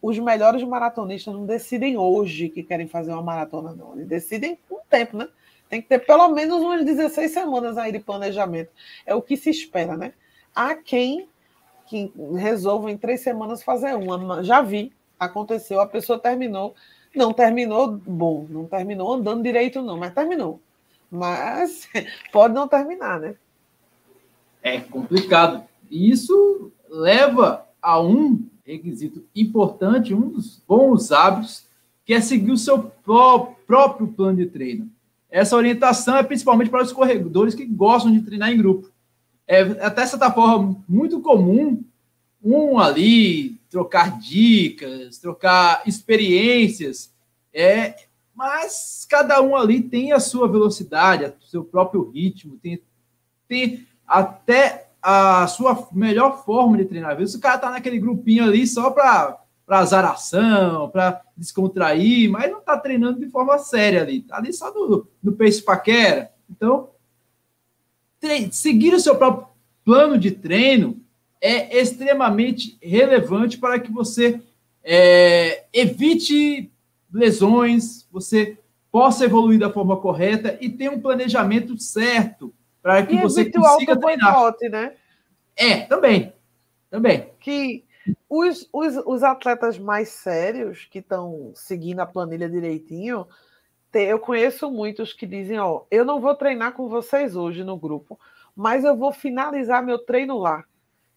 B: os melhores maratonistas não decidem hoje que querem fazer uma maratona, não. Eles decidem com um tempo, né? Tem que ter pelo menos umas 16 semanas aí de planejamento. É o que se espera, né? Há quem que resolva em três semanas fazer uma. Já vi, aconteceu, a pessoa terminou. Não terminou bom, não terminou andando direito, não, mas terminou. Mas *laughs* pode não terminar, né?
A: É complicado. Isso leva a um requisito importante, um dos bons hábitos, que é seguir o seu pró próprio plano de treino. Essa orientação é principalmente para os corredores que gostam de treinar em grupo. É até certa forma muito comum um ali trocar dicas, trocar experiências, é, mas cada um ali tem a sua velocidade, o seu próprio ritmo, tem, tem até a sua melhor forma de treinar. Vezes o cara tá naquele grupinho ali só para para azaração, para descontrair, mas não está treinando de forma séria ali, tá ali só no, no pace paquera. Então, seguir o seu próprio plano de treino é extremamente relevante para que você é, evite lesões, você possa evoluir da forma correta e tenha um planejamento certo para que e você consiga treinar. Boicote,
B: né?
A: É, também. Também.
B: Que os, os, os atletas mais sérios que estão seguindo a planilha direitinho, eu conheço muitos que dizem, ó, eu não vou treinar com vocês hoje no grupo, mas eu vou finalizar meu treino lá.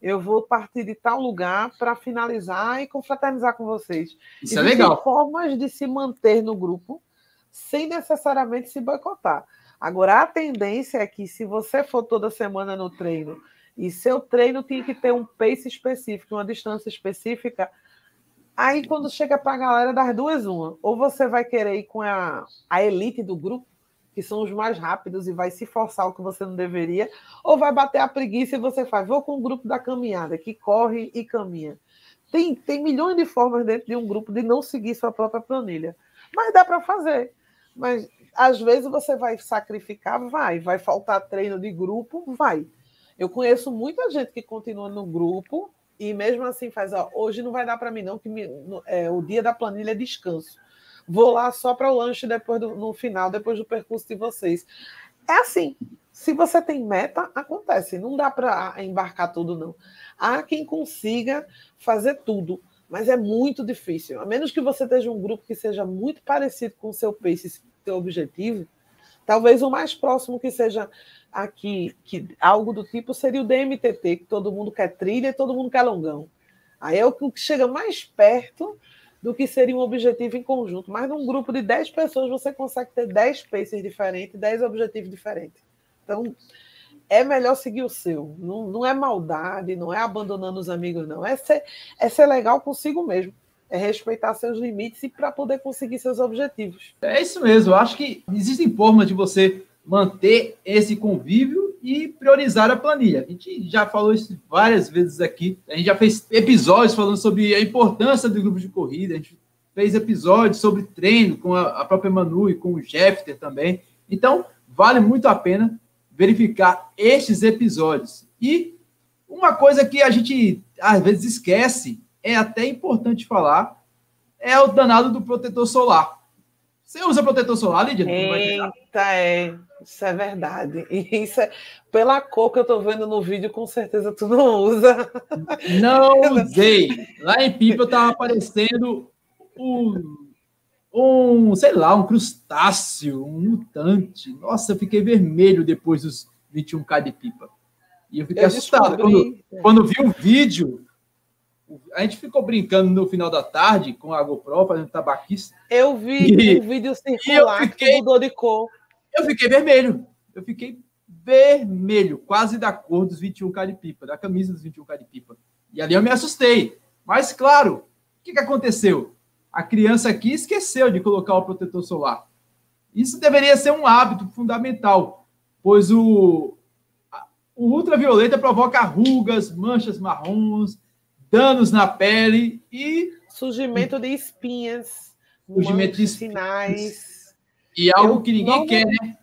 B: Eu vou partir de tal lugar para finalizar e confraternizar com vocês.
A: Isso Existem é legal.
B: formas de se manter no grupo sem necessariamente se boicotar. Agora, a tendência é que se você for toda semana no treino e seu treino tem que ter um pace específico, uma distância específica, aí quando chega para a galera das duas, uma, ou você vai querer ir com a, a elite do grupo, que são os mais rápidos e vai se forçar o que você não deveria, ou vai bater a preguiça e você faz, vou com o grupo da caminhada, que corre e caminha. Tem, tem milhões de formas dentro de um grupo de não seguir sua própria planilha. Mas dá para fazer. Mas às vezes você vai sacrificar, vai, vai faltar treino de grupo, vai. Eu conheço muita gente que continua no grupo e mesmo assim faz, ó, hoje não vai dar para mim não, que me, é, o dia da planilha é descanso. Vou lá só para o lanche depois do, no final, depois do percurso de vocês. É assim. Se você tem meta, acontece. Não dá para embarcar tudo, não. Há quem consiga fazer tudo, mas é muito difícil. A menos que você esteja um grupo que seja muito parecido com o seu pace teu objetivo, talvez o mais próximo que seja aqui, que algo do tipo, seria o DMTT, que todo mundo quer trilha e todo mundo quer longão. Aí é o que chega mais perto do que seria um objetivo em conjunto. Mas num grupo de 10 pessoas, você consegue ter 10 pacers diferentes, 10 objetivos diferentes. Então, é melhor seguir o seu. Não, não é maldade, não é abandonando os amigos, não. É ser, é ser legal consigo mesmo. É respeitar seus limites e para poder conseguir seus objetivos.
A: É isso mesmo. Eu acho que existem formas de você manter esse convívio e priorizar a planilha. A gente já falou isso várias vezes aqui. A gente já fez episódios falando sobre a importância do grupo de corrida. A gente fez episódios sobre treino com a, própria Manu e com o Jeffter também. Então, vale muito a pena verificar estes episódios. E uma coisa que a gente às vezes esquece, é até importante falar, é o danado do protetor solar. Você usa protetor solar, Lídia?
B: Eita, é. Isso é verdade. *laughs* Isso é, pela cor que eu tô vendo no vídeo, com certeza tu não usa.
A: Não *laughs* usei. Lá em Pipa tava aparecendo um, um, sei lá, um crustáceo, um mutante. Nossa, eu fiquei vermelho depois dos 21k de pipa. E eu fiquei eu assustado. Quando, quando vi o vídeo, a gente ficou brincando no final da tarde com a GoPro, fazendo tabaquista.
B: Eu vi o vídeo circular fiquei, que mudou de cor.
A: Eu fiquei vermelho. Eu fiquei vermelho, quase da cor dos 21K de pipa, da camisa dos 21K de pipa. E ali eu me assustei. Mas, claro, o que, que aconteceu? A criança aqui esqueceu de colocar o protetor solar. Isso deveria ser um hábito fundamental, pois o, o ultravioleta provoca rugas, manchas marrons, danos na pele e.
B: Surgimento de espinhas. Surgimento de
A: sinais. E algo eu, que ninguém quer, né?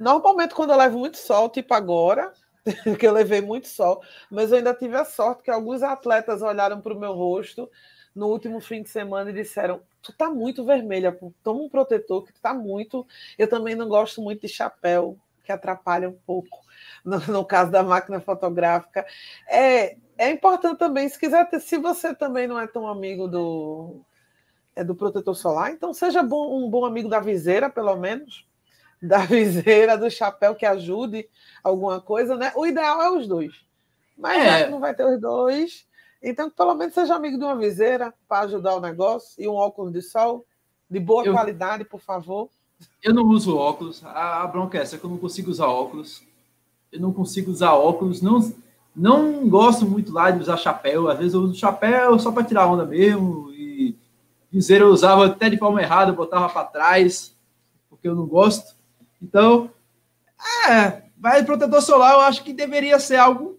B: Normalmente, quando eu levo muito sol, tipo agora, *laughs* que eu levei muito sol, mas eu ainda tive a sorte que alguns atletas olharam para o meu rosto no último fim de semana e disseram: Tu tá muito vermelha, toma um protetor, que tu tá muito. Eu também não gosto muito de chapéu, que atrapalha um pouco. No, no caso da máquina fotográfica. É, é importante também, se quiser ter, se você também não é tão amigo do, é do protetor solar, então seja bom, um bom amigo da viseira, pelo menos. *laughs* Da viseira, do chapéu que ajude alguma coisa, né? O ideal é os dois. Mas é. não vai ter os dois. Então, pelo menos seja amigo de uma viseira para ajudar o negócio e um óculos de sol de boa eu, qualidade, por favor.
A: Eu não uso óculos. A, a bronca é essa, que eu não consigo usar óculos. Eu não consigo usar óculos. Não, não gosto muito lá de usar chapéu. Às vezes eu uso chapéu só para tirar onda mesmo. E dizer eu usava até de forma errada, botava para trás, porque eu não gosto. Então, é, mas protetor solar eu acho que deveria ser algo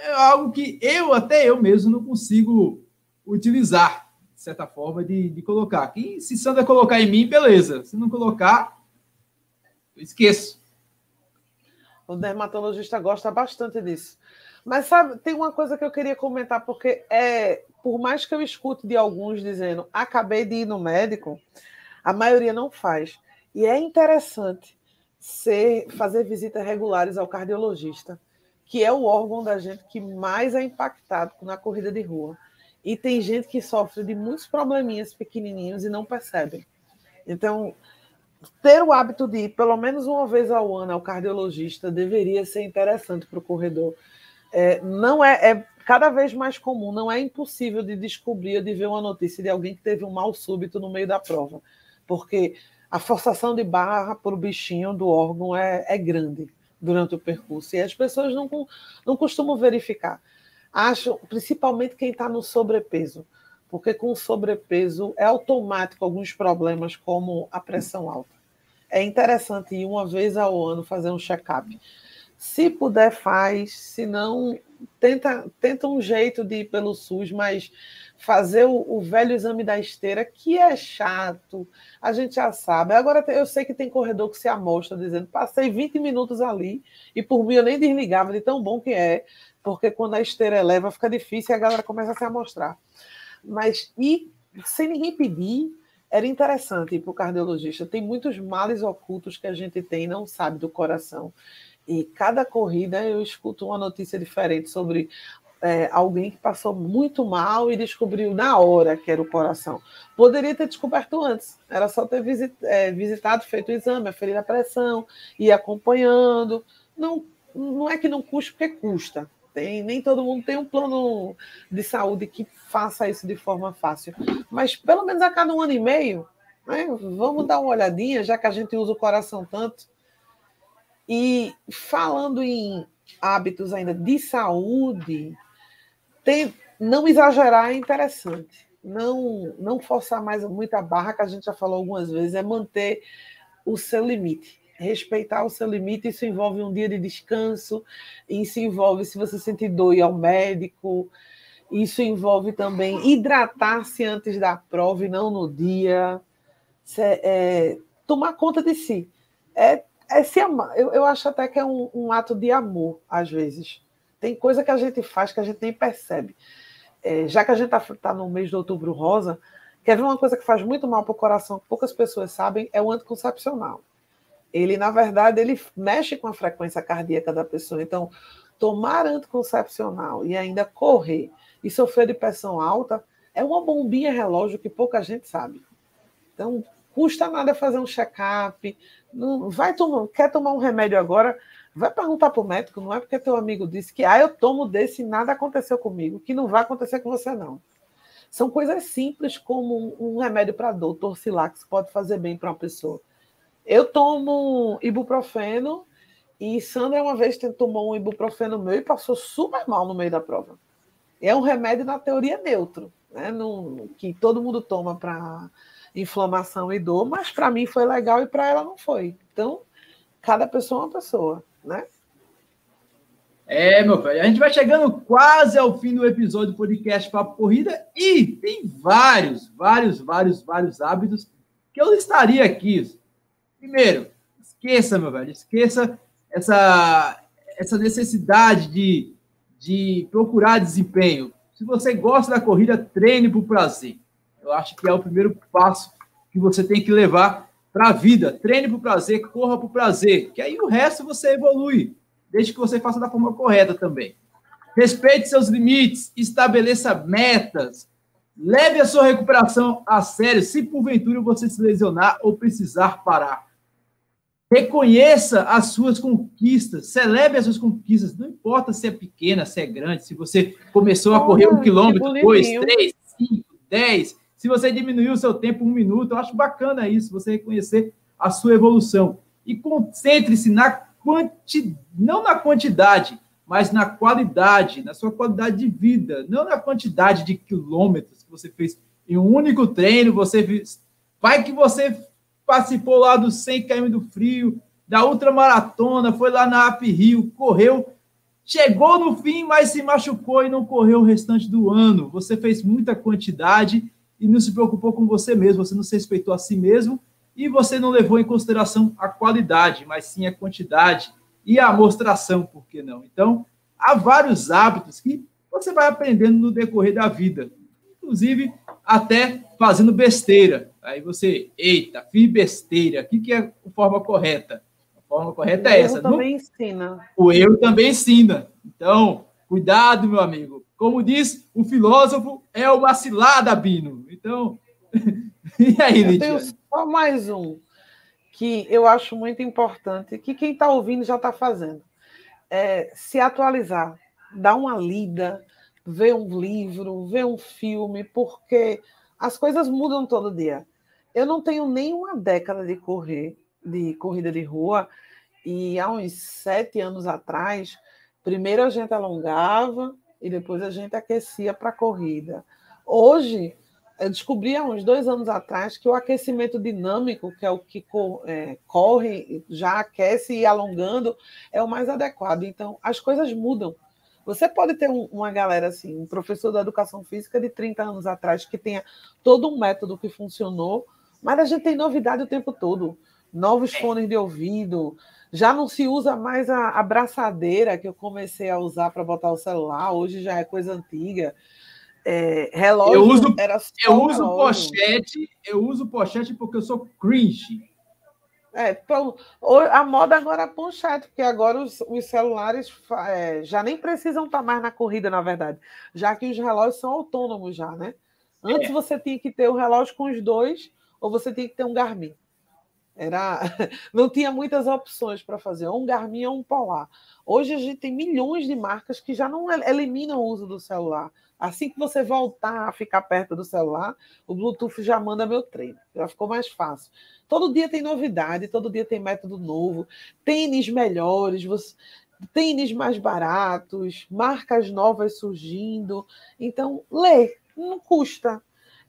A: é algo que eu, até eu mesmo, não consigo utilizar, de certa forma, de, de colocar. Que, se Sandra colocar em mim, beleza. Se não colocar, eu esqueço.
B: O dermatologista gosta bastante disso. Mas sabe, tem uma coisa que eu queria comentar, porque é, por mais que eu escute de alguns dizendo acabei de ir no médico, a maioria não faz. E é interessante ser, fazer visitas regulares ao cardiologista, que é o órgão da gente que mais é impactado na corrida de rua. E tem gente que sofre de muitos probleminhas pequenininhos e não percebem. Então, ter o hábito de ir pelo menos uma vez ao ano ao cardiologista deveria ser interessante para o corredor. É, não é, é cada vez mais comum, não é impossível de descobrir, de ver uma notícia de alguém que teve um mal súbito no meio da prova, porque a forçação de barra para o bichinho do órgão é, é grande durante o percurso e as pessoas não, não costumam verificar. Acho, principalmente quem está no sobrepeso, porque com sobrepeso é automático alguns problemas, como a pressão alta. É interessante ir uma vez ao ano fazer um check-up. Se puder, faz, se não, tenta, tenta um jeito de ir pelo SUS, mas fazer o, o, velho exame da esteira, que é chato, a gente já sabe. Agora eu sei que tem corredor que se amostra dizendo: passei 20 minutos ali e por mim eu nem desligava de tão bom que é, porque quando a esteira eleva fica difícil e a galera começa a se amostrar. Mas e sem ninguém pedir, era interessante ir para o cardiologista. Tem muitos males ocultos que a gente tem não sabe do coração. E cada corrida eu escuto uma notícia diferente sobre é, alguém que passou muito mal e descobriu na hora que era o coração. Poderia ter descoberto antes, era só ter é, visitado, feito o exame, aferido a pressão, ir acompanhando. Não, não é que não custa, porque custa tem, nem todo mundo tem um plano de saúde que faça isso de forma fácil. Mas pelo menos a cada um ano e meio, né, vamos dar uma olhadinha, já que a gente usa o coração tanto. E falando em hábitos ainda de saúde, tem, não exagerar é interessante. Não, não forçar mais muita barra, que a gente já falou algumas vezes, é manter o seu limite respeitar o seu limite, isso envolve um dia de descanso, isso envolve, se você sentir dor, ir ao médico, isso envolve também hidratar-se antes da prova e não no dia, é, tomar conta de si. É, é se amar. Eu, eu acho até que é um, um, ato de amor, às vezes. Tem coisa que a gente faz que a gente nem percebe. É, já que a gente está tá no mês de outubro rosa, quer ver uma coisa que faz muito mal para o coração, que poucas pessoas sabem, é o anticoncepcional ele, na verdade, ele mexe com a frequência cardíaca da pessoa. Então, tomar anticoncepcional e ainda correr e sofrer de pressão alta é uma bombinha relógio que pouca gente sabe. Então, custa nada fazer um check-up. vai tomar, quer tomar um remédio agora? Vai perguntar para o médico, não é porque teu amigo disse que ah, eu tomo desse e nada aconteceu comigo, que não vai acontecer com você, não. São coisas simples como um remédio para dor, Torcilax, pode fazer bem para uma pessoa. Eu tomo ibuprofeno e Sandra uma vez tomou um ibuprofeno meu e passou super mal no meio da prova. É um remédio na teoria neutro, né? No, que todo mundo toma para inflamação e dor, mas para mim foi legal e para ela não foi. Então, cada pessoa é uma pessoa, né?
A: É, meu velho, a gente vai chegando quase ao fim do episódio do podcast Papo Corrida e tem vários, vários, vários, vários hábitos que eu listaria aqui. Primeiro, esqueça, meu velho, esqueça essa, essa necessidade de, de procurar desempenho. Se você gosta da corrida, treine por prazer. Eu acho que é o primeiro passo que você tem que levar para a vida. Treine por prazer, corra por prazer, que aí o resto você evolui, desde que você faça da forma correta também. Respeite seus limites, estabeleça metas, leve a sua recuperação a sério, se porventura você se lesionar ou precisar parar. Reconheça as suas conquistas, celebre as suas conquistas, não importa se é pequena, se é grande, se você começou a correr um quilômetro, dois, três, cinco, dez, se você diminuiu o seu tempo um minuto, eu acho bacana isso, você reconhecer a sua evolução. E concentre-se na quantidade, não na quantidade, mas na qualidade, na sua qualidade de vida, não na quantidade de quilômetros que você fez em um único treino, você vai que você participou lá do 100 km do frio, da ultramaratona, foi lá na Ap Rio, correu, chegou no fim, mas se machucou e não correu o restante do ano. Você fez muita quantidade e não se preocupou com você mesmo, você não se respeitou a si mesmo e você não levou em consideração a qualidade, mas sim a quantidade e a amostração, por que não? Então, há vários hábitos que você vai aprendendo no decorrer da vida, inclusive até fazendo besteira. Aí você, eita, fiz besteira. O que, que é a forma correta? A forma correta é essa.
B: O também não... ensina.
A: O eu também ensina. Então, cuidado, meu amigo. Como diz o filósofo, é uma cilada, Bino. Então, *laughs*
B: e aí, Lidia? só mais um que eu acho muito importante, que quem está ouvindo já está fazendo. É se atualizar, dar uma lida, ver um livro, ver um filme, porque as coisas mudam todo dia. Eu não tenho nem uma década de correr, de corrida de rua, e há uns sete anos atrás, primeiro a gente alongava e depois a gente aquecia para a corrida. Hoje, eu descobri há uns dois anos atrás que o aquecimento dinâmico, que é o que é, corre, já aquece e alongando, é o mais adequado. Então, as coisas mudam. Você pode ter um, uma galera assim, um professor da educação física de 30 anos atrás que tenha todo um método que funcionou, mas a gente tem novidade o tempo todo. Novos é. fones de ouvido, já não se usa mais a abraçadeira que eu comecei a usar para botar o celular, hoje já é coisa antiga. É, relógio
A: eu uso, era eu uso pochete, eu uso pochete porque eu sou cringe.
B: É, então, a moda agora é pochete, porque agora os, os celulares é, já nem precisam estar mais na corrida, na verdade, já que os relógios são autônomos já, né? Antes é. você tinha que ter o um relógio com os dois, ou você tinha que ter um Garmin. Era, *laughs* não tinha muitas opções para fazer, um Garmin ou um Polar. Hoje a gente tem milhões de marcas que já não eliminam o uso do celular. Assim que você voltar a ficar perto do celular, o Bluetooth já manda meu treino. Já ficou mais fácil. Todo dia tem novidade, todo dia tem método novo, tênis melhores, você, tênis mais baratos, marcas novas surgindo. Então, lê, não custa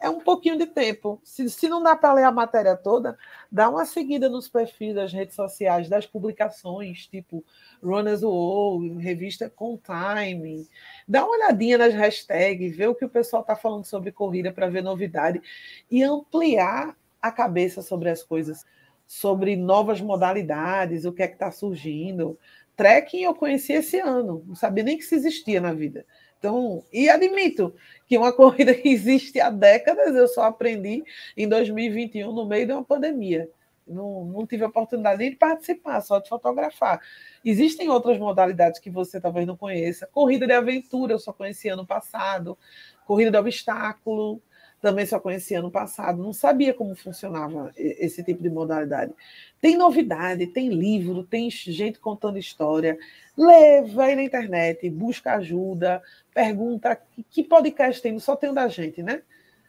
B: é um pouquinho de tempo. Se, se não dá para ler a matéria toda, dá uma seguida nos perfis das redes sociais, das publicações, tipo Runners World, revista Com Time. Dá uma olhadinha nas hashtags, vê o que o pessoal está falando sobre corrida para ver novidade e ampliar a cabeça sobre as coisas, sobre novas modalidades, o que é que está surgindo. Trekking eu conheci esse ano, não sabia nem que isso existia na vida. Então, e admito que uma *laughs* corrida que existe há décadas, eu só aprendi em 2021, no meio de uma pandemia. Não, não tive a oportunidade nem de participar, só de fotografar. Existem outras modalidades que você talvez não conheça. Corrida de aventura, eu só conheci ano passado. Corrida de obstáculo, também só conheci ano passado. Não sabia como funcionava esse tipo de modalidade. Tem novidade, tem livro, tem gente contando história. Lê, vai na internet, busca ajuda, pergunta que podcast tem, só tem o da gente, né?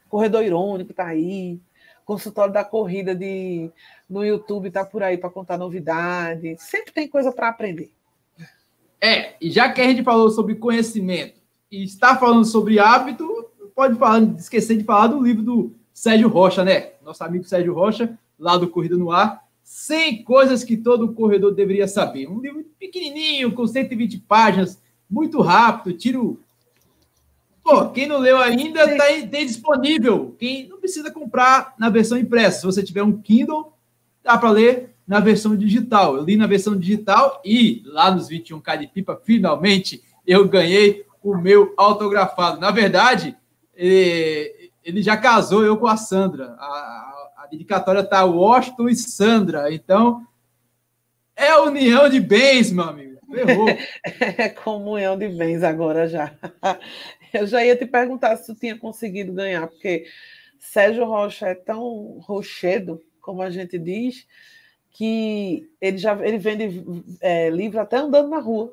B: Corredor Irônico está aí, consultório da corrida de, no YouTube está por aí para contar novidade. Sempre tem coisa para aprender.
A: É, e já que a gente falou sobre conhecimento e está falando sobre hábito, pode falar, esquecer de falar do livro do Sérgio Rocha, né? Nosso amigo Sérgio Rocha, lá do Corrida no Ar. 100 coisas que todo corredor deveria saber. Um livro pequenininho, com 120 páginas, muito rápido, tiro Pô, quem não leu ainda, tá, tem disponível. Quem não precisa comprar na versão impressa. Se você tiver um Kindle, dá para ler na versão digital. Eu li na versão digital e lá nos 21K de pipa, finalmente, eu ganhei o meu autografado. Na verdade, ele já casou eu com a Sandra. A, a, a dedicatória tá Washington e Sandra. Então, é união de bens, meu amigo. Ferrou. *laughs*
B: É comunhão de bens agora já. *laughs* Eu já ia te perguntar se tu tinha conseguido ganhar, porque Sérgio Rocha é tão rochedo, como a gente diz, que ele já ele vende é, livro até andando na rua.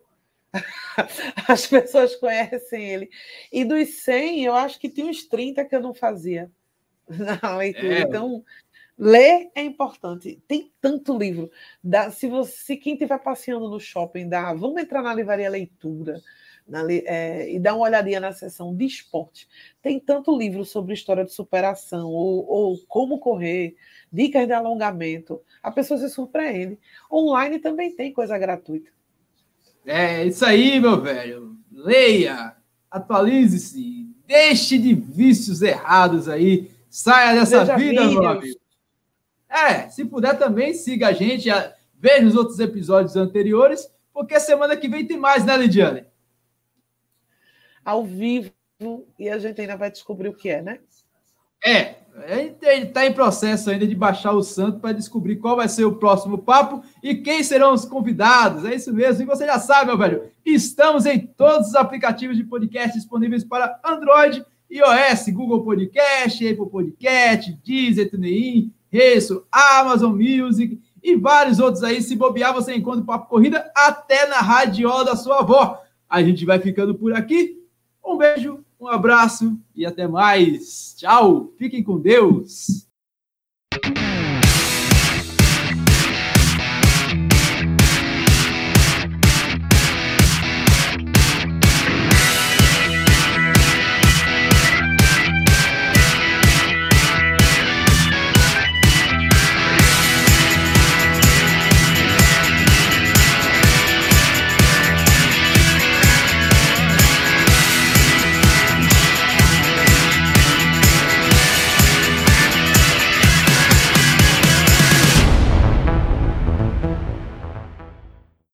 B: As pessoas conhecem ele. E dos 100, eu acho que tinha uns 30 que eu não fazia na *laughs* leitura. É. Então, ler é importante. Tem tanto livro. Dá, se, você, se quem estiver passeando no shopping, dá, vamos entrar na livraria leitura na, é, e dar uma olhadinha na seção de esporte. Tem tanto livro sobre história de superação, ou, ou como correr, dicas de alongamento. A pessoa se surpreende. Online também tem coisa gratuita.
A: É isso aí, meu velho. Leia, atualize-se, deixe de vícios errados aí, saia dessa vida, vídeos. meu amigo. É, se puder também, siga a gente, veja os outros episódios anteriores, porque semana que vem tem mais, né, Lidiane?
B: ao vivo e a gente ainda vai descobrir o que é, né?
A: É, ele está em processo ainda de baixar o santo para descobrir qual vai ser o próximo papo e quem serão os convidados. É isso mesmo. E você já sabe, meu velho, estamos em todos os aplicativos de podcast disponíveis para Android iOS, Google Podcast, Apple Podcast, Deezer, TuneIn, Resso, Amazon Music e vários outros aí. Se bobear, você encontra o Papo Corrida até na radiola da sua avó. A gente vai ficando por aqui. Um beijo, um abraço e até mais. Tchau. Fiquem com Deus.